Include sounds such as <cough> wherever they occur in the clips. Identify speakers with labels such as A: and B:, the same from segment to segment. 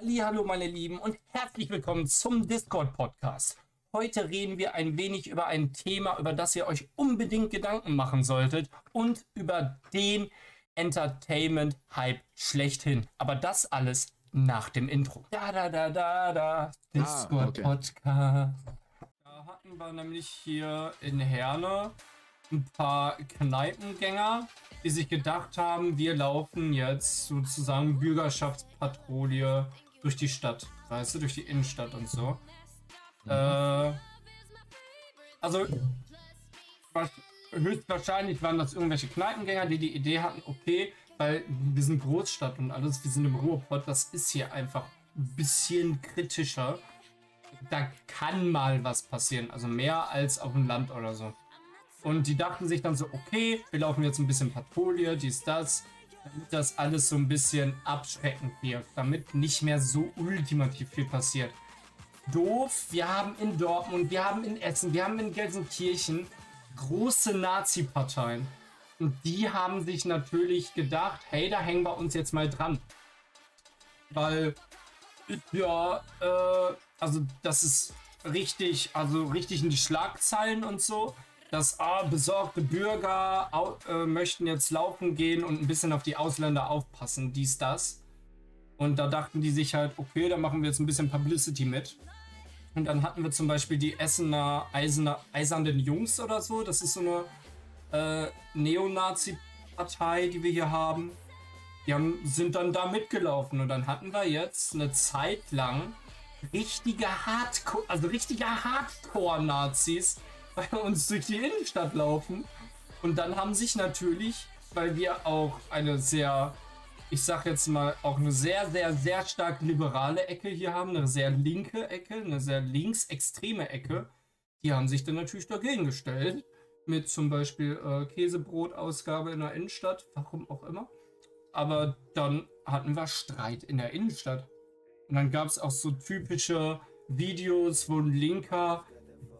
A: Hallo meine Lieben und herzlich willkommen zum Discord Podcast. Heute reden wir ein wenig über ein Thema, über das ihr euch unbedingt Gedanken machen solltet und über den Entertainment Hype schlechthin. Aber das alles nach dem Intro. Da da da da da Discord ah, okay. Podcast. Da hatten wir nämlich hier in Herne ein paar Kneipengänger, die sich gedacht haben, wir laufen jetzt sozusagen Bürgerschaftspatrouille durch die Stadt, weißt du, durch die Innenstadt und so. Mhm. Äh, also höchstwahrscheinlich waren das irgendwelche Kneipengänger, die die Idee hatten, okay, weil wir sind Großstadt und alles, wir sind im Ruhrpott, das ist hier einfach ein bisschen kritischer. Da kann mal was passieren, also mehr als auf dem Land oder so. Und die dachten sich dann so, okay, wir laufen jetzt ein bisschen Patrouille, dies, das, damit das alles so ein bisschen abschreckend wirkt, damit nicht mehr so ultimativ viel passiert. Doof, wir haben in Dortmund, wir haben in Essen, wir haben in Gelsenkirchen große Nazi-Parteien. Und die haben sich natürlich gedacht, hey, da hängen wir uns jetzt mal dran. Weil, ja, äh, also das ist richtig, also richtig in die Schlagzeilen und so dass ah, besorgte Bürger äh, möchten jetzt laufen gehen und ein bisschen auf die Ausländer aufpassen, dies, das. Und da dachten die sich halt, okay, da machen wir jetzt ein bisschen Publicity mit. Und dann hatten wir zum Beispiel die Essener Eisener, Eisernen Jungs oder so. Das ist so eine äh, Neonazi-Partei, die wir hier haben. Die haben, sind dann da mitgelaufen und dann hatten wir jetzt eine Zeit lang richtige Hardcore, also richtige Hardcore-Nazis, bei uns durch die Innenstadt laufen. Und dann haben sich natürlich, weil wir auch eine sehr, ich sag jetzt mal, auch eine sehr, sehr, sehr stark liberale Ecke hier haben, eine sehr linke Ecke, eine sehr linksextreme Ecke, die haben sich dann natürlich dagegen gestellt. Mit zum Beispiel äh, Käsebrotausgabe in der Innenstadt, warum auch immer. Aber dann hatten wir Streit in der Innenstadt. Und dann gab es auch so typische Videos, wo ein Linker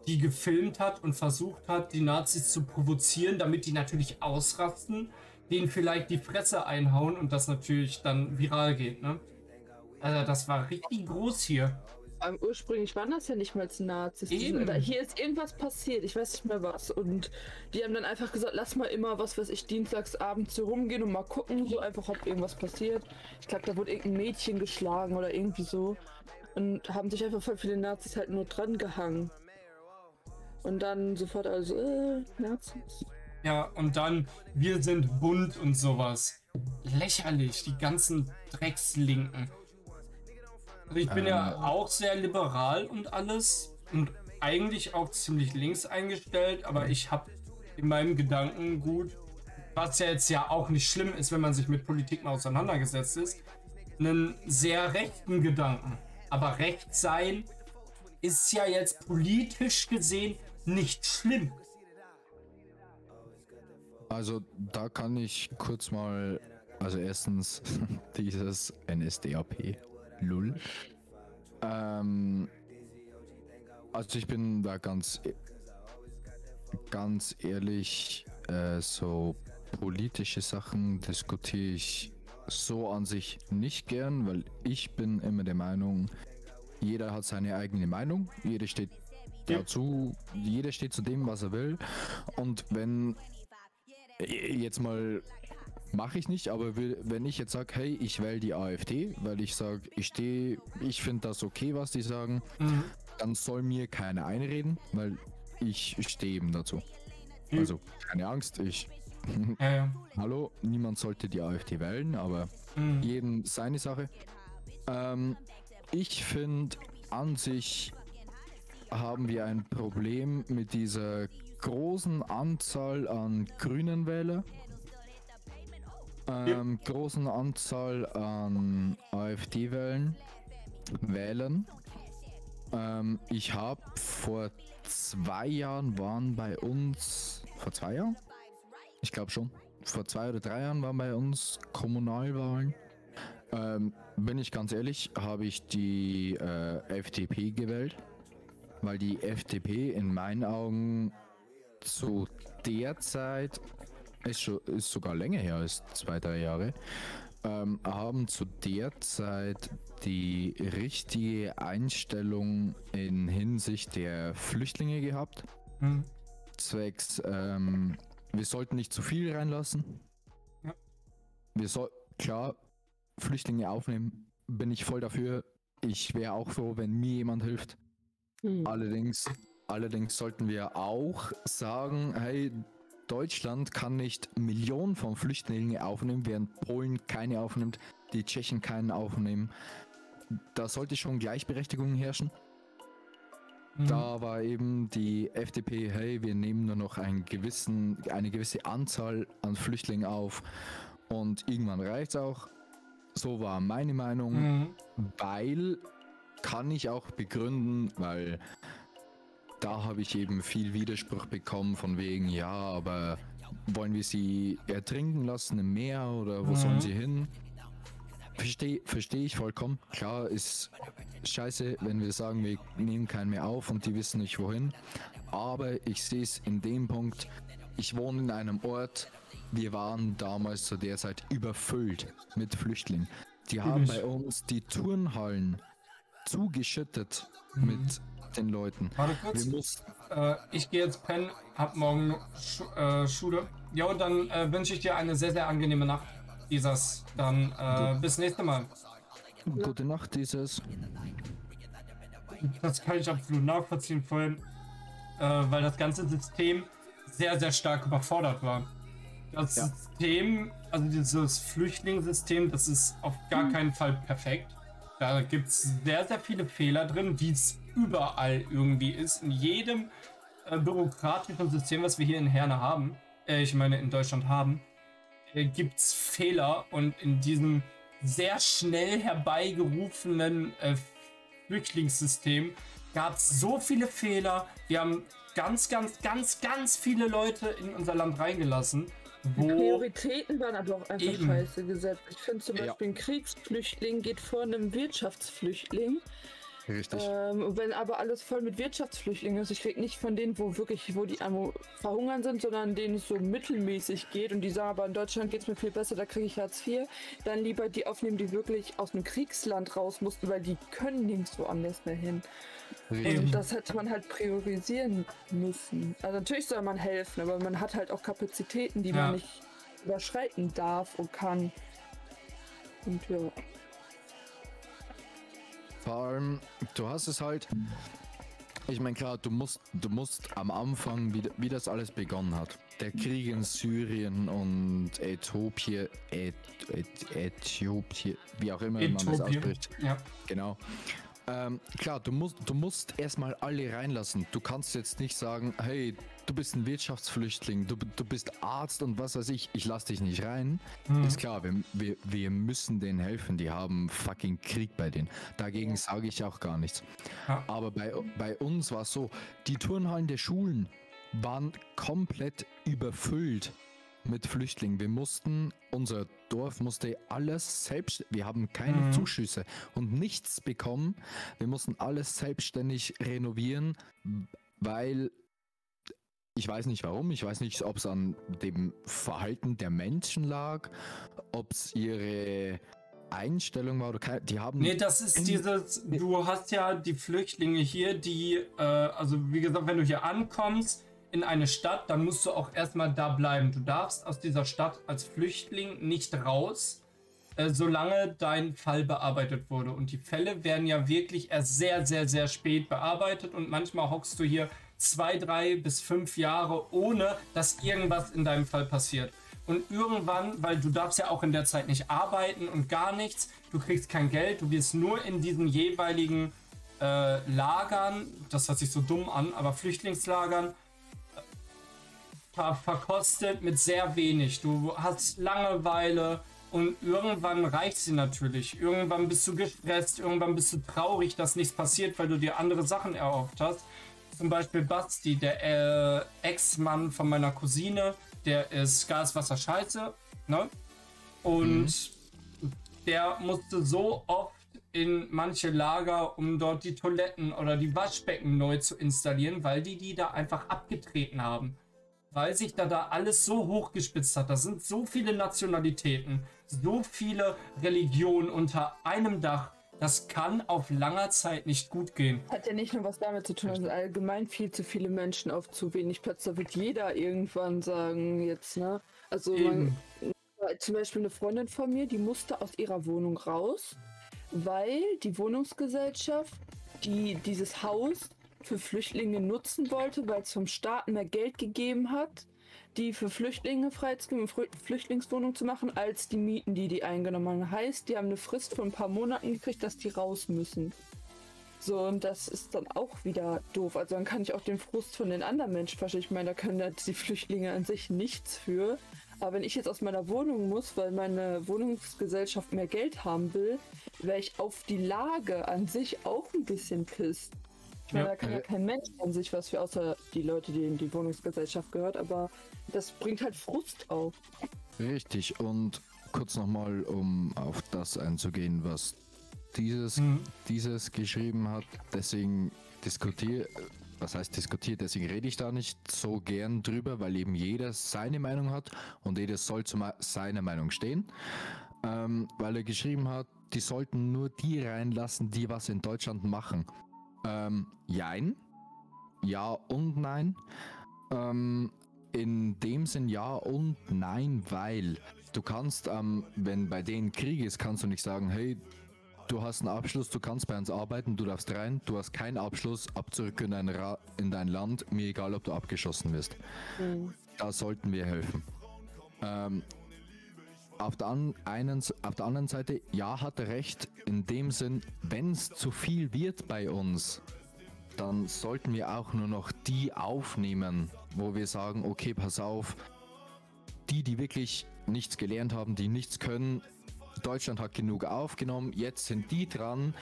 A: die gefilmt hat und versucht hat, die Nazis zu provozieren, damit die natürlich ausrasten, denen vielleicht die Fresse einhauen und das natürlich dann viral geht, ne? Also das war richtig groß hier.
B: Um, ursprünglich waren das ja nicht mal Nazis. Eben. Da, hier ist irgendwas passiert, ich weiß nicht mehr was. Und die haben dann einfach gesagt, lass mal immer, was weiß ich, dienstagsabends so rumgehen und mal gucken, so einfach, ob irgendwas passiert. Ich glaube, da wurde irgendein Mädchen geschlagen oder irgendwie so. Und haben sich einfach voll viele Nazis halt nur dran gehangen. Und dann sofort also, äh, Nazis.
A: Ja, und dann, wir sind bunt und sowas. Lächerlich, die ganzen Dreckslinken. Also ich bin ähm. ja auch sehr liberal und alles und eigentlich auch ziemlich links eingestellt, aber ich habe in meinem Gedankengut, was ja jetzt ja auch nicht schlimm ist, wenn man sich mit Politik mal auseinandergesetzt ist, einen sehr rechten Gedanken. Aber recht sein ist ja jetzt politisch gesehen nicht schlimm.
C: Also da kann ich kurz mal, also erstens <laughs> dieses NSDAP, lull. Ähm, also ich bin da ganz, ganz ehrlich, äh, so politische Sachen diskutiere ich so an sich nicht gern, weil ich bin immer der Meinung, jeder hat seine eigene Meinung, jeder steht dazu, jeder steht zu dem, was er will. Und wenn jetzt mal mache ich nicht, aber wenn ich jetzt sage, hey, ich wähle die AfD, weil ich sage, ich stehe, ich finde das okay, was die sagen, mhm. dann soll mir keiner einreden, weil ich stehe eben dazu. Mhm. Also keine Angst, ich. Ja, ja. <laughs> Hallo, niemand sollte die AfD wählen, aber mhm. jedem seine Sache. Ähm, ich finde an sich haben wir ein Problem mit dieser großen Anzahl an grünen Wähler, ähm, ja. großen Anzahl an AfD-Wählen, Wählern. Ähm, ich habe vor zwei Jahren waren bei uns, vor zwei Jahren? Ich glaube schon. Vor zwei oder drei Jahren waren bei uns Kommunalwahlen. Ähm, bin ich ganz ehrlich, habe ich die äh, FDP gewählt weil die FDP in meinen Augen zu der Zeit, ist, schon, ist sogar länger her als zwei, drei Jahre, ähm, haben zu der Zeit die richtige Einstellung in Hinsicht der Flüchtlinge gehabt.
A: Hm.
C: Zwecks, ähm, wir sollten nicht zu viel reinlassen.
A: Ja.
C: Wir soll, klar, Flüchtlinge aufnehmen, bin ich voll dafür. Ich wäre auch froh, wenn mir jemand hilft.
B: Hm.
C: Allerdings, allerdings sollten wir auch sagen, hey, Deutschland kann nicht Millionen von Flüchtlingen aufnehmen, während Polen keine aufnimmt, die Tschechen keinen aufnehmen. Da sollte schon Gleichberechtigung herrschen.
A: Mhm.
C: Da war eben die FDP, hey, wir nehmen nur noch einen gewissen, eine gewisse Anzahl an Flüchtlingen auf und irgendwann reicht's auch. So war meine Meinung,
A: Mhm.
C: weil kann ich auch begründen, weil da habe ich eben viel Widerspruch bekommen von wegen, ja, aber wollen wir sie ertrinken lassen im Meer oder wo
A: Mhm.
C: sollen sie hin? Verstehe versteh ich vollkommen. Klar ist scheiße, wenn wir sagen, wir nehmen keinen mehr auf und die wissen nicht wohin. Aber ich sehe es in dem Punkt, ich wohne in einem Ort, wir waren damals zu der Zeit überfüllt mit Flüchtlingen. Die haben bei uns die Turnhallen zugeschüttet
A: Mhm.
C: mit den Leuten.
A: Warte kurz.
C: Wir
A: Äh, ich gehe jetzt pennen, hab morgen Schu äh, Schule. Jo, dann äh, wünsche ich dir eine sehr, sehr angenehme Nacht, Isas. Dann äh, bis nächste Mal.
C: Gute Nacht, dieses.
A: Das kann ich absolut nachvollziehen vorhin, äh, weil das ganze System sehr, sehr stark überfordert war. Das
C: Ja.
A: System, also dieses Flüchtlingssystem, das ist auf gar keinen Fall perfekt. Da gibt es sehr, sehr viele Fehler drin, wie es überall irgendwie ist. In jedem äh, bürokratischen System, was wir hier in Herne haben, äh, ich meine in Deutschland haben, äh, gibt es Fehler und in diesem sehr schnell herbeigerufenen äh, Flüchtlingssystem gab es so viele Fehler. Wir haben ganz, ganz, ganz, ganz viele Leute in unser Land reingelassen,
B: Die
A: wo
B: Prioritäten waren aber auch einfach
A: Eben.
B: scheiße gesetzt. Ich finde zum
C: Ja.
B: Beispiel, ein Kriegsflüchtling geht vor einem Wirtschaftsflüchtling.
C: Richtig.
B: Ähm, wenn aber alles voll mit Wirtschaftsflüchtlingen ist, ich rede nicht von denen, wo wirklich, wo die am verhungern sind, sondern denen es so mittelmäßig geht und die sagen, aber in Deutschland geht es mir viel besser, da kriege ich Hartz IV, dann lieber die aufnehmen, die wirklich aus einem Kriegsland raus mussten, weil die können nirgendwo anders mehr hin. Und das hätte man halt priorisieren müssen. Also natürlich soll man helfen, aber man hat halt auch Kapazitäten, die
A: Ja.
B: man nicht überschreiten darf und kann. Und ja.
C: Vor allem, du hast es halt. Ich meine, klar, du musst, du musst am Anfang, wie, wie das alles begonnen hat. Der Krieg in Syrien und Äthiopien, Ät, Ät, Äthiopien, wie auch immer man das
A: Äthiopien.
C: ausspricht.
A: Ja,
C: Genau. Ähm, klar, du musst, du musst erstmal alle reinlassen. Du kannst jetzt nicht sagen, hey, du bist ein Wirtschaftsflüchtling, du, du bist Arzt und was weiß ich, ich lass dich nicht rein.
A: Mhm.
C: Ist klar, wir, wir, wir müssen denen helfen, die haben fucking Krieg bei denen. Dagegen sage ich auch gar nichts.
A: Ja.
C: Aber bei, bei uns war es so, die Turnhallen der Schulen waren komplett überfüllt mit Flüchtlingen. Wir mussten, unser Dorf musste alles selbst, wir haben keine
A: Mhm.
C: Zuschüsse und nichts bekommen. Wir mussten alles selbstständig renovieren, weil ich weiß nicht warum, ich weiß nicht, ob es an dem Verhalten der Menschen lag, ob es ihre Einstellung war oder keine, die haben
A: Nee, das ist dieses, du hast ja die Flüchtlinge hier, die, äh, also wie gesagt, wenn du hier ankommst in eine Stadt, dann musst du auch erstmal da bleiben. Du darfst aus dieser Stadt als Flüchtling nicht raus, äh, solange dein Fall bearbeitet wurde. Und die Fälle werden ja wirklich erst sehr, sehr, sehr spät bearbeitet und manchmal hockst du hier zwei, drei bis fünf Jahre, ohne dass irgendwas in deinem Fall passiert. Und irgendwann, weil du darfst ja auch in der Zeit nicht arbeiten und gar nichts, du kriegst kein Geld, du wirst nur in diesen jeweiligen äh, Lagern, das hört sich so dumm an, aber Flüchtlingslagern, ver verkostet mit sehr wenig. Du hast Langeweile und irgendwann reicht sie natürlich. Irgendwann bist du gestresst, irgendwann bist du traurig, dass nichts passiert, weil du dir andere Sachen erhofft hast. Zum Beispiel Basti, der äh, Ex-Mann von meiner Cousine, der ist Gas, Wasser, Scheiße, ne? Und der musste so oft in manche Lager, um dort die Toiletten oder die Waschbecken neu zu installieren, weil die die da einfach abgetreten haben. Weil sich da da alles so hochgespitzt hat. Da sind so viele Nationalitäten, so viele Religionen unter einem Dach. Das kann auf langer Zeit nicht gut gehen.
B: Hat ja nicht nur was damit zu tun, also allgemein viel zu viele Menschen auf zu wenig Platz. Da wird jeder irgendwann sagen, jetzt, ne? Also man, zum Beispiel eine Freundin von mir, die musste aus ihrer Wohnung raus, weil die Wohnungsgesellschaft, die dieses Haus für Flüchtlinge nutzen wollte, weil es vom Staat mehr Geld gegeben hat, die für Flüchtlinge freizugeben, Flüchtlingswohnungen zu machen, als die Mieten, die die eingenommen haben. Heißt, die haben eine Frist von ein paar Monaten gekriegt, dass die raus müssen. So, und das ist dann auch wieder doof. Also dann kann ich auch den Frust von den anderen Menschen verstehen. Ich meine, da können die Flüchtlinge an sich nichts für. Aber wenn ich jetzt aus meiner Wohnung muss, weil meine Wohnungsgesellschaft mehr Geld haben will, wäre ich auf die Lage an sich auch ein bisschen pisst. Ich meine, ja. da kann ja kein Mensch an sich was für, außer die Leute, die in die Wohnungsgesellschaft gehört, aber das bringt halt Frust auf.
C: Richtig, und kurz nochmal, um auf das einzugehen, was dieses, mhm. dieses geschrieben hat, deswegen diskutiere, was heißt diskutiert, deswegen rede ich da nicht so gern drüber, weil eben jeder seine Meinung hat und jeder soll zu seiner Meinung stehen. Ähm, weil er geschrieben hat, die sollten nur die reinlassen, die was in Deutschland machen. Ähm, jein. Ja und nein. Ähm, in dem Sinn ja und nein, weil du kannst, ähm, wenn bei denen Krieg ist, kannst du nicht sagen, hey, du hast einen Abschluss, du kannst bei uns arbeiten, du darfst rein, du hast keinen Abschluss, ab zurück in dein, Ra in dein Land, mir egal, ob du abgeschossen wirst. Mhm. Da sollten wir helfen. Ähm, auf der, einen, auf der anderen Seite, ja, hat er recht, in dem Sinn, wenn es zu viel wird bei uns, dann sollten wir auch nur noch die aufnehmen, wo wir sagen, okay, pass auf, die, die wirklich nichts gelernt haben, die nichts können, Deutschland hat genug aufgenommen, jetzt sind die dran.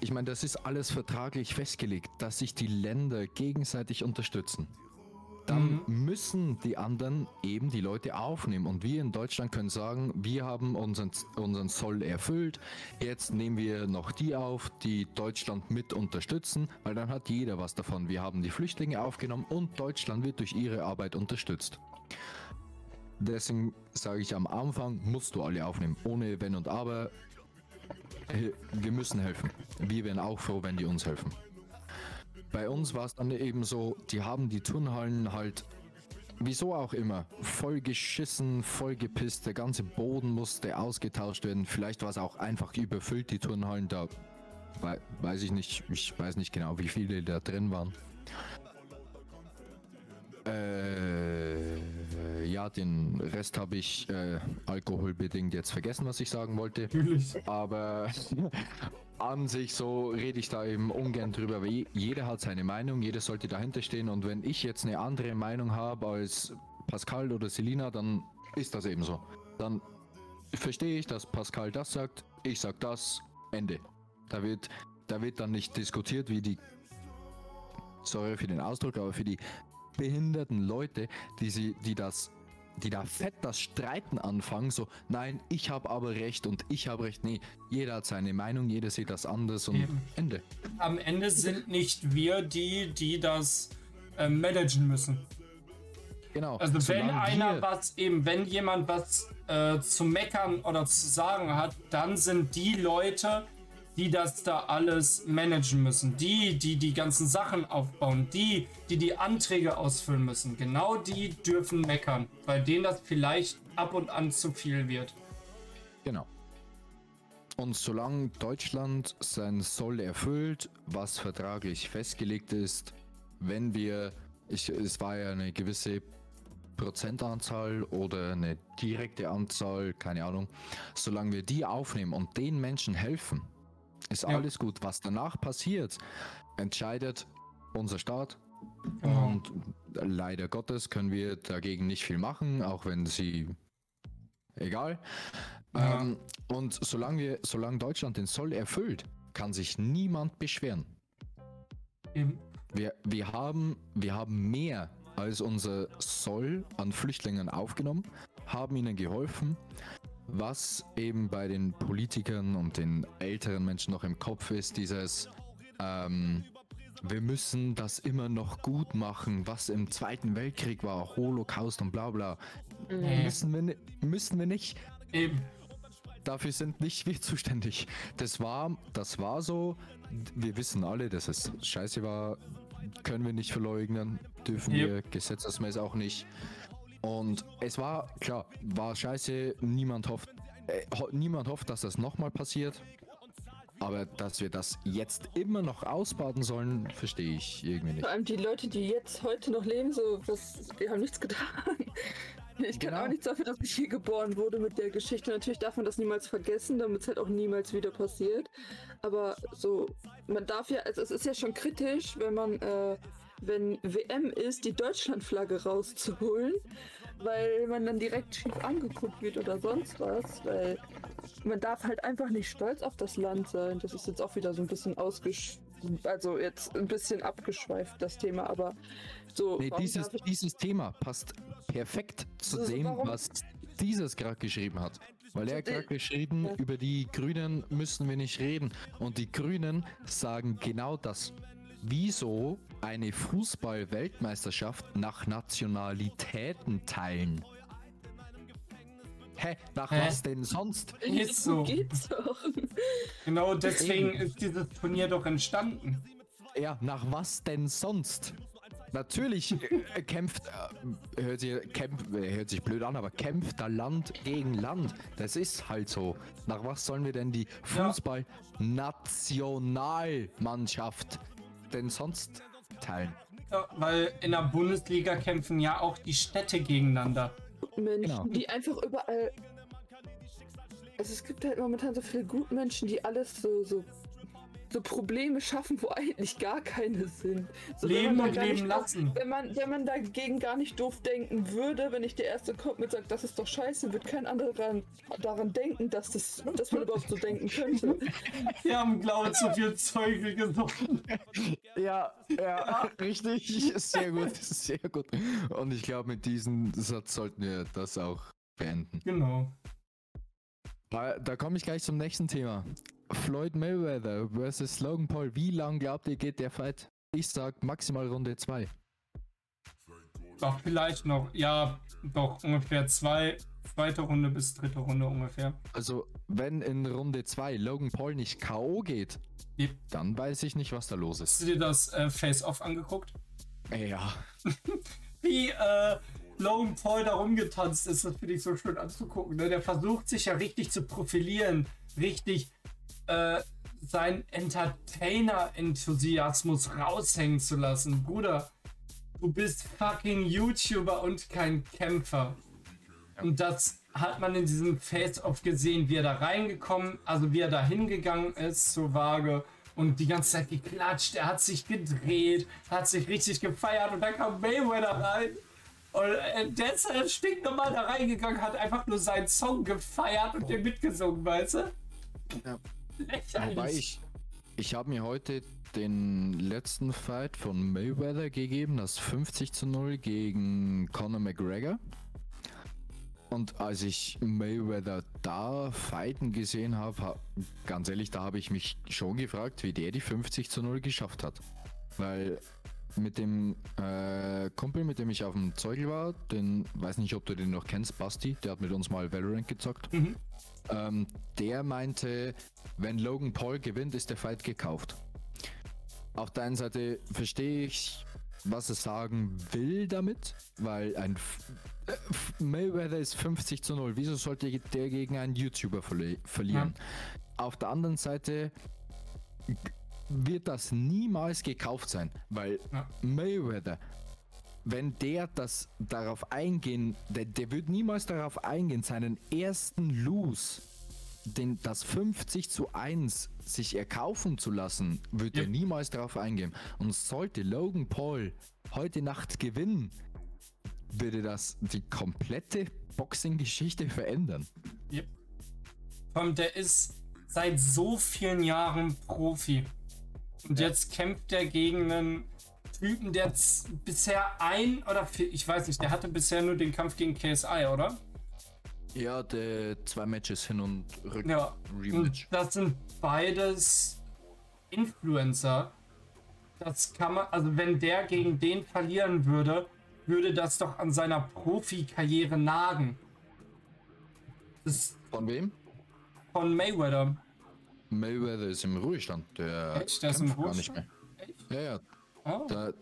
C: Ich meine, das ist alles vertraglich festgelegt, dass sich die Länder gegenseitig unterstützen dann mhm. müssen die anderen eben die Leute aufnehmen. Und wir in Deutschland können sagen, wir haben unseren, unseren Soll erfüllt. Jetzt nehmen wir noch die auf, die Deutschland mit unterstützen, weil dann hat jeder was davon. Wir haben die Flüchtlinge aufgenommen und Deutschland wird durch ihre Arbeit unterstützt. Deswegen sage ich am Anfang, musst du alle aufnehmen, ohne Wenn und Aber. Wir müssen helfen. Wir wären auch froh, wenn die uns helfen. Bei uns war es dann eben so, die haben die Turnhallen halt, wieso auch immer, voll geschissen, voll gepisst, der ganze Boden musste ausgetauscht werden. Vielleicht war es auch einfach überfüllt, die Turnhallen, da weiß ich nicht, ich weiß nicht genau, wie viele da drin waren. Äh, ja, den Rest habe ich äh, alkoholbedingt jetzt vergessen, was ich sagen wollte. Natürlich. Aber <laughs> an sich so rede ich da eben ungern drüber, weil jeder hat seine Meinung, jeder sollte dahinter stehen und wenn ich jetzt eine andere Meinung habe als Pascal oder Selina, dann ist das eben so. Dann verstehe ich, dass Pascal das sagt, ich sag das, Ende. Da wird, da wird dann nicht diskutiert, wie die, sorry für den Ausdruck, aber für die behinderten Leute, die sie, die das die da fett das Streiten anfangen, so, nein, ich habe aber recht und ich habe recht. Nee, jeder hat seine Meinung, jeder sieht das anders und Eben. Ende.
A: Am Ende sind nicht wir die, die das äh, managen müssen. Genau. Also wenn einer was eben, wenn jemand was äh, zu meckern oder zu sagen hat, dann sind die Leute, die das da alles managen müssen, die, die die ganzen Sachen aufbauen, die, die die Anträge ausfüllen müssen, genau die dürfen meckern, weil denen das vielleicht ab und an zu viel wird.
C: Genau. Und solange Deutschland sein Soll erfüllt, was vertraglich festgelegt ist, wenn wir, ich, es war ja eine gewisse Prozentanzahl oder eine direkte Anzahl, keine Ahnung, solange wir die aufnehmen und den Menschen helfen, ist ja. alles gut. Was danach passiert, entscheidet unser Staat. Genau. Und leider Gottes können wir dagegen nicht viel machen, auch wenn sie egal. Ja. Ähm, und solange wir, solange Deutschland den Soll erfüllt, kann sich niemand beschweren. Eben. Wir, wir, haben, wir haben mehr als unser Soll an Flüchtlingen aufgenommen, haben ihnen geholfen, was eben bei den Politikern und den älteren Menschen noch im Kopf ist, dieses, ähm, wir müssen das immer noch gut machen, was im Zweiten Weltkrieg war, Holocaust und bla bla.
A: Nee.
C: Müssen wir, müssen wir nicht.
A: Eben.
C: Dafür sind nicht wir zuständig. Das war, das war so. Wir wissen alle, dass es scheiße war. Können wir nicht verleugnen. Dürfen
A: Yep.
C: wir gesetzesmäßig auch nicht. Und es war, klar, war scheiße. Niemand hofft, äh, ho niemand hofft, dass das nochmal passiert. Aber dass wir das jetzt immer noch ausbaden sollen, verstehe ich irgendwie nicht.
B: Vor allem die Leute, die jetzt heute noch leben, so, was, die haben nichts getan. <laughs> Ich kann
C: Genau.
B: auch nichts dafür, dass ich hier geboren wurde mit der Geschichte. Natürlich darf man das niemals vergessen, damit es halt auch niemals wieder passiert. Aber so, man darf ja, also es ist ja schon kritisch, wenn man, äh, wenn WM ist, die Deutschlandflagge rauszuholen, weil man dann direkt schief angeguckt wird oder sonst was, weil man darf halt einfach nicht stolz auf das Land sein. Das ist jetzt auch wieder so ein bisschen ausgesch... Also jetzt ein bisschen abgeschweift, das Thema, aber so...
C: Nee, dieses, dieses Thema passt perfekt zu
B: Also
C: dem,
B: warum-
C: was dieses gerade geschrieben hat. Weil er
B: So,
C: gerade geschrieben,
B: ja.
C: über die Grünen müssen wir nicht reden. Und die Grünen sagen genau das. Wieso eine Fußball-Weltmeisterschaft nach Nationalitäten teilen? Hä? Nach
A: Hä?
C: was denn sonst?
A: Ist so.
B: Geht's doch.
A: Genau deswegen ist dieses Turnier doch entstanden.
C: Ja, nach was denn sonst? Natürlich äh, kämpft, äh, hört, sich, kämpf, äh, hört sich blöd an, aber kämpft da Land gegen Land. Das ist halt so. Nach was sollen wir denn die
A: Ja.
C: Fußball-Nationalmannschaft denn sonst teilen?
A: Ja, weil in der Bundesliga kämpfen ja auch die Städte gegeneinander.
B: Menschen,
C: Genau.
B: die einfach überall. Also es gibt halt momentan so viele Gutmenschen, die alles so, so, so Probleme schaffen, wo eigentlich gar keine sind. So, wenn
A: Leben und leben
B: nicht
A: lassen.
B: Wenn man, wenn man dagegen gar nicht doof denken würde, wenn ich der Erste kommt und sagt, das ist doch scheiße, wird kein anderer daran, daran denken, dass, das, dass man überhaupt so denken könnte. <laughs>
A: Wir haben, glaube ich, zu viel Zeuge gesucht.
C: Ja, ja, richtig. Sehr gut, sehr gut. Und ich glaube, mit diesem Satz sollten wir das auch beenden.
A: Genau.
C: Da, da komme ich gleich zum nächsten Thema. Floyd Mayweather versus Logan Paul. Wie lang glaubt ihr geht der Fight? Ich sag maximal Runde 2.
A: Doch, vielleicht noch. Ja, doch, ungefähr zwei. Zweite Runde bis dritte Runde ungefähr.
C: Also, wenn in Runde 2 Logan Paul nicht K.O. geht,
A: Yep.
C: dann weiß ich nicht, was da los
A: Hast
C: ist.
A: du dir das äh, Face-Off angeguckt?
C: Ja. <laughs>
A: Wie äh, Logan Paul da rumgetanzt ist, das finde ich so schön anzugucken. Ne? Der versucht sich ja richtig zu profilieren, richtig äh, seinen Entertainer-Enthusiasmus raushängen zu lassen. Bruder, du bist fucking YouTuber und kein Kämpfer. Und das hat man in diesem Face-Off gesehen, wie er da reingekommen, also wie er da hingegangen ist zur Waage und die ganze Zeit geklatscht. Er hat sich gedreht, hat sich richtig gefeiert und dann kam Mayweather rein. Und äh, der ist äh, stinknormal da reingegangen, hat einfach nur seinen Song gefeiert und den mitgesungen, weißt du?
C: Ja.
A: Lächerlich.
C: Wobei ich, ich habe mir heute den letzten Fight von Mayweather gegeben, das 50 zu 0 gegen Conor McGregor. Und als ich Mayweather da fighten gesehen habe, ha, ganz ehrlich, da habe ich mich schon gefragt, wie der die 50 zu 0 geschafft hat. Weil mit dem äh, Kumpel, mit dem ich auf dem Zeugel war, den, weiß nicht, ob du den noch kennst, Basti, der hat mit uns mal Valorant gezockt.
A: Mhm.
C: Ähm, der meinte, wenn Logan Paul gewinnt, ist der Fight gekauft. Auf der einen Seite verstehe ich, was er sagen will damit, weil ein F äh, F- Mayweather ist 50 zu 0. Wieso sollte der gegen einen YouTuber verli verlieren? Auf der anderen Seite wird das niemals gekauft sein, weil
A: Ja.
C: Mayweather, wenn der das darauf eingehen, der, der wird niemals darauf eingehen, seinen ersten Lose, den, das 50 zu 1 sich erkaufen zu lassen, wird
A: Ja.
C: er niemals darauf eingehen. Und sollte Logan Paul heute Nacht gewinnen, würde das die komplette Boxing-Geschichte verändern.
A: Vor allem, der ist seit so vielen Jahren Profi. Und jetzt kämpft er gegen einen Typen, der bisher ein oder vier, ich weiß nicht, der hatte bisher nur den Kampf gegen KSI, oder?
C: Ja, der zwei Matches hin und rück.
A: Ja.
C: Rematch.
A: das sind beides Influencer. das kann man, also wenn der gegen den verlieren würde, würde das doch an seiner Profikarriere nagen.
C: Das von wem?
A: Von Mayweather.
C: Mayweather ist im Ruhestand. Der,
A: Echt? Der ist im Ruhestand? gar nicht mehr.
C: Echt? Ja, ja. Oh. Der,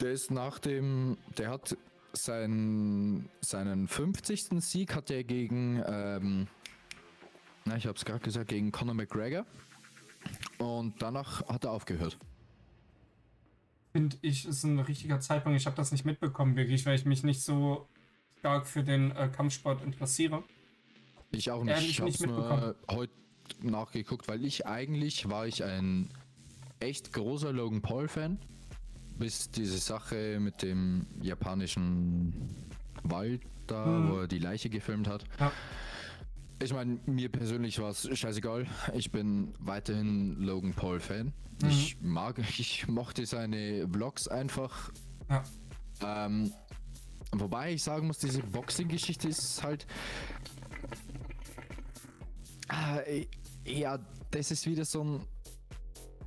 C: der ist nach dem, der hat sein, seinen 50. Sieg hat er gegen, ähm, na, ich habe es gerade gesagt, gegen Conor McGregor. Und danach hat er aufgehört.
A: Finde ich, ist ein richtiger Zeitpunkt. Ich habe das nicht mitbekommen, wirklich, weil ich mich nicht so stark für den äh, Kampfsport interessiere.
C: Ich auch nicht. Ich habe es nur heute nachgeguckt, weil ich eigentlich war ich ein echt großer Logan Paul Fan, bis diese Sache mit dem japanischen Wald da, hm. wo er die Leiche gefilmt hat. Ja. Ich meine, mir persönlich war es scheißegal. Ich bin weiterhin Logan Paul Fan. Mhm. Ich mag, <laughs> ich mochte seine Vlogs einfach. Ja. Ähm, wobei ich sagen muss, diese Boxing-Geschichte ist halt. Äh, ja, das ist wieder so ein.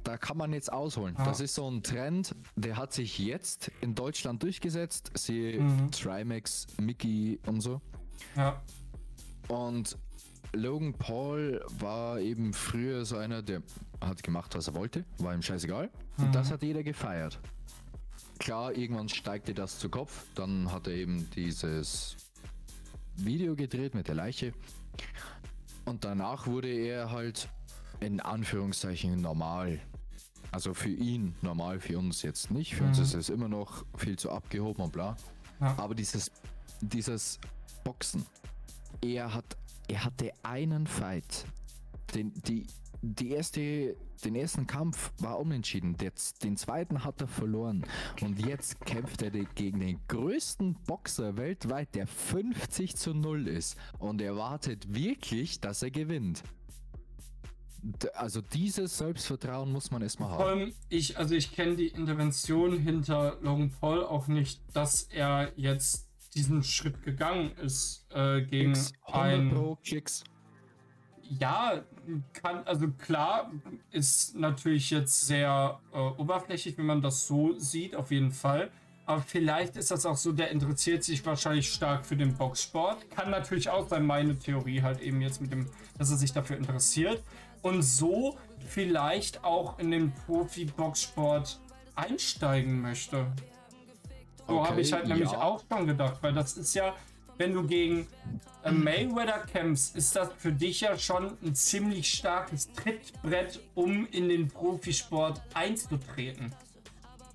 C: Da kann man jetzt ausholen. Ah. Das ist so ein Trend, der hat sich jetzt in Deutschland durchgesetzt. Siehe mhm. Trimax, Mickey und so. Ja. Und Logan Paul war eben früher so einer, der hat gemacht, was er wollte, war ihm scheißegal. Mhm. Und das hat jeder gefeiert. Klar, irgendwann steigte das zu Kopf, dann hat er eben dieses Video gedreht mit der Leiche. Und danach wurde er halt in Anführungszeichen normal. Also für ihn normal, für uns jetzt nicht. Für mhm. uns ist es immer noch viel zu abgehoben und bla. Ja. Aber dieses, dieses Boxen, er hat er hatte einen Fight. Den, die, die erste, den ersten Kampf war unentschieden. Der, den zweiten hat er verloren. Und jetzt kämpft er gegen den größten Boxer weltweit, der 50 zu 0 ist. Und er wartet wirklich, dass er gewinnt. Also dieses Selbstvertrauen muss man erstmal haben. Vor allem,
A: ich, also ich kenne die Intervention hinter Logan Paul auch nicht, dass er jetzt diesen Schritt gegangen ist äh, gegen Kicks, ein Pro Kicks. Ja, kann also klar ist natürlich jetzt sehr äh, oberflächlich, wenn man das so sieht, auf jeden Fall. Aber vielleicht ist das auch so, der interessiert sich wahrscheinlich stark für den Boxsport. Kann natürlich auch sein, meine Theorie halt eben jetzt mit dem, dass er sich dafür interessiert. Und so vielleicht auch in den Profi-Boxsport einsteigen möchte. So okay, habe ich halt ja. nämlich auch schon gedacht, weil das ist ja, wenn du gegen äh, Mayweather kämpfst, ist das für dich ja schon ein ziemlich starkes Trittbrett, um in den Profisport einzutreten.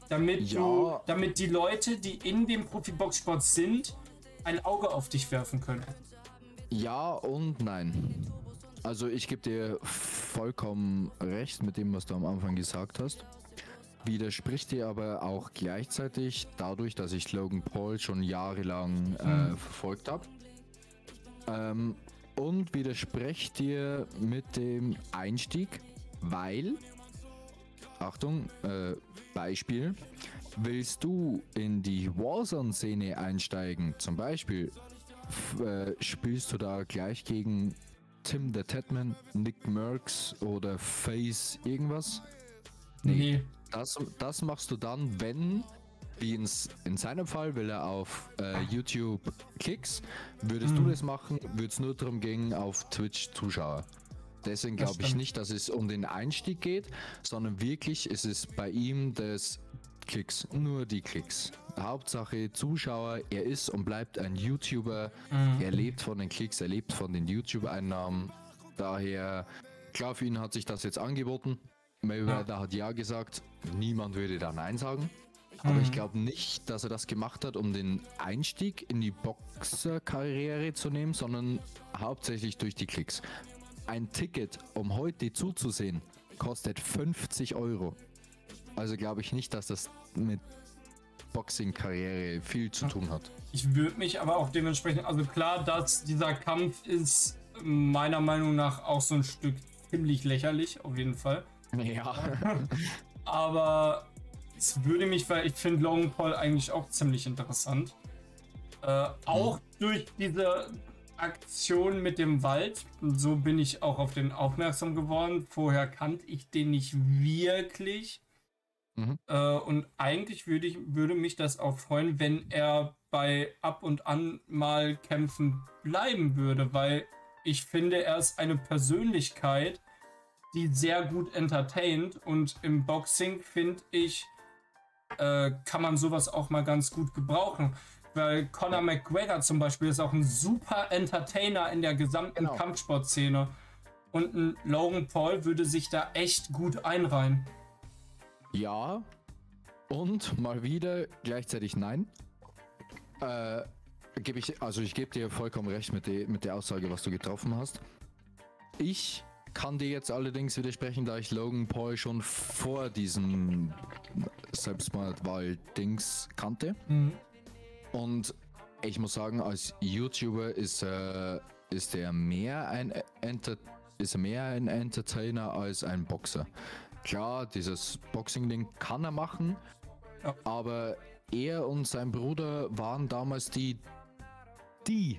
A: Damit ja. du, damit die Leute, die in dem Profiboxsport sind, ein Auge auf dich werfen können.
C: Ja und nein. Also ich gebe dir vollkommen recht mit dem, was du am Anfang gesagt hast widerspricht dir aber auch gleichzeitig dadurch, dass ich Logan Paul schon jahrelang äh, hm. verfolgt habe. Ähm, und widerspricht dir mit dem Einstieg, weil, Achtung, äh, Beispiel, willst du in die Warzone-Szene einsteigen, zum Beispiel äh, spielst du da gleich gegen Tim the Tatman, Nick Merckx oder Face irgendwas? Nee. nee. Das, das machst du dann, wenn, wie ins, in seinem Fall, will er auf äh, YouTube Klicks. Würdest mhm. du das machen, würde es nur darum gehen, auf Twitch Zuschauer. Deswegen glaube ich nicht, dass es um den Einstieg geht, sondern wirklich ist es bei ihm das Klicks, nur die Klicks. Hauptsache Zuschauer, er ist und bleibt ein YouTuber, mhm. er lebt von den Klicks, er lebt von den YouTube-Einnahmen. Daher, klar, für ihn hat sich das jetzt angeboten. Mayweather hat ja gesagt, niemand würde da Nein sagen. Aber mhm. ich glaube nicht, dass er das gemacht hat, um den Einstieg in die Boxerkarriere zu nehmen, sondern hauptsächlich durch die Klicks. Ein Ticket, um heute zuzusehen, kostet 50 Euro. Also glaube ich nicht, dass das mit Boxing-Karriere viel zu tun hat.
A: Ich würde mich aber auch dementsprechend, also klar, dass dieser Kampf ist meiner Meinung nach auch so ein Stück ziemlich lächerlich, auf jeden Fall. Ja. <laughs> Aber es würde mich, weil ich finde Logan Paul eigentlich auch ziemlich interessant. Äh, auch hm. durch diese Aktion mit dem Wald. So bin ich auch auf den aufmerksam geworden. Vorher kannte ich den nicht wirklich.
C: Mhm.
A: Äh, und eigentlich würde, ich, würde mich das auch freuen, wenn er bei ab und an mal Kämpfen bleiben würde, weil ich finde, er ist eine Persönlichkeit, die sehr gut entertaint und im Boxing finde ich, äh, kann man sowas auch mal ganz gut gebrauchen. Weil Conor McGregor zum Beispiel ist auch ein super Entertainer in der gesamten
C: Genau.
A: Kampfsportszene. Und ein Logan Paul würde sich da echt gut einreihen.
C: Ja. Und mal wieder gleichzeitig nein. Äh, gebe ich, also ich gebe dir vollkommen recht mit, der mit der Aussage, was du getroffen hast. Ich kann dir jetzt allerdings widersprechen, da ich Logan Paul schon vor diesem Selbstmordwahl-Dings kannte. Und ich muss sagen, als YouTuber ist, äh, ist er mehr ein Enter ist er mehr ein Entertainer als ein Boxer. Klar, dieses Boxing-Ding kann er machen,
A: Ja.
C: aber er und sein Bruder waren damals die, die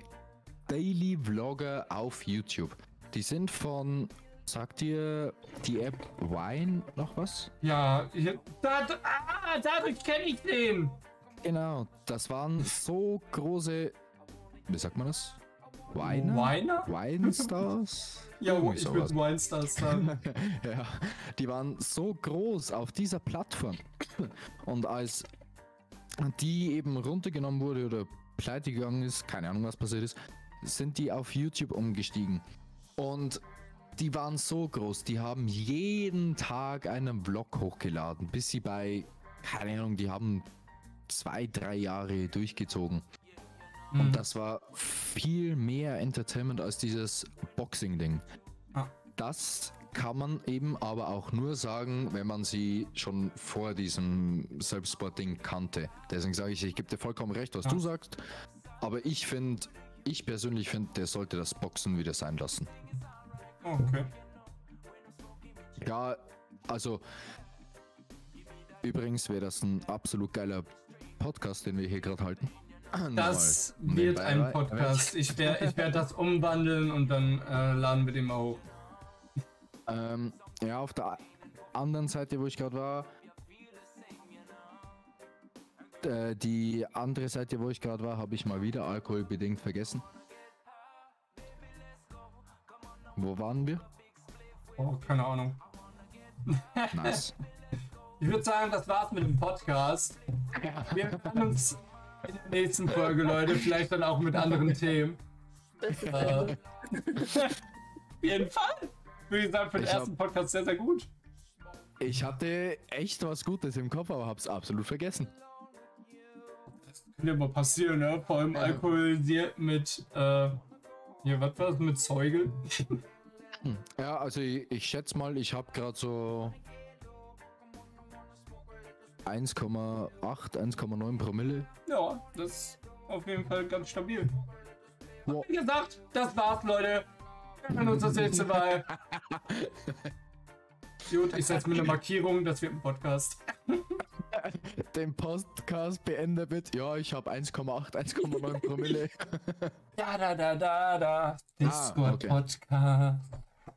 C: Daily Vlogger auf YouTube. Die sind von, sagt dir die App Wine noch was?
A: Ja, hier, da, ah, dadurch kenne ich den.
C: Genau, das waren so große, wie sagt man das? Weiner?
A: Weiner?
C: Wine-Stars? <laughs>
A: Ja,
C: Irgendwie
A: ich würde Winestars sagen. <laughs>
C: ja, die waren so groß auf dieser Plattform. Und als die eben runtergenommen wurde oder pleite gegangen ist, keine Ahnung, was passiert ist, sind die auf YouTube umgestiegen. Und die waren so groß, die haben jeden Tag einen Vlog hochgeladen, bis sie bei, keine Ahnung, die haben zwei, drei Jahre durchgezogen.
A: Mhm.
C: Und das war viel mehr Entertainment als dieses Boxing-Ding.
A: Ah.
C: Das kann man eben aber auch nur sagen, wenn man sie schon vor diesem Selbstsport-Ding kannte. Deswegen sage ich, ich gebe dir vollkommen recht, was
A: Ah.
C: du sagst. Aber ich finde, ich persönlich finde, der sollte das Boxen wieder sein lassen.
A: Oh, okay.
C: Ja, also übrigens wäre das ein absolut geiler Podcast, den wir hier gerade halten.
A: Das
C: Nochmal
A: wird
C: nebenbei
A: ein. Podcast. Ich werde ich werd das umwandeln und dann äh, laden wir den mal hoch.
C: Ähm, ja, auf der anderen Seite, wo ich gerade war, äh, die andere Seite, wo ich gerade war, habe ich mal wieder alkoholbedingt vergessen. Wo waren wir?
A: Oh, keine Ahnung.
C: Nice. <laughs>
A: Ich würde sagen, das war's mit dem Podcast. Wir hören uns in der nächsten Folge, Leute. Vielleicht dann auch mit anderen Themen.
B: Das
A: Äh, auf jeden Fall. Würde ich sagen, für den
C: Ich hab-
A: ersten Podcast sehr, sehr gut.
C: Ich hatte echt was Gutes im Kopf, aber hab's absolut vergessen.
A: Könnte immer passieren, ne? Vor allem alkoholisiert mit, äh, hier, was war das? Mit Zeuge? <laughs>
C: Ja, also ich, ich schätze mal, ich habe gerade so 1,8, 1,9 Promille.
A: Ja, das ist auf jeden Fall ganz stabil.
C: Ja.
A: Wie gesagt, das war's, Leute. Wir hören uns das nächste Mal. <laughs> Gut, ich setze mir eine Markierung, das wird ein Podcast. <laughs> <laughs>
C: Den Podcast beendet mit, ja, ich habe 1,8, 1,9 Promille.
A: Da, da, da, da, da.
C: Ah,
A: Discord
C: okay.
A: Podcast.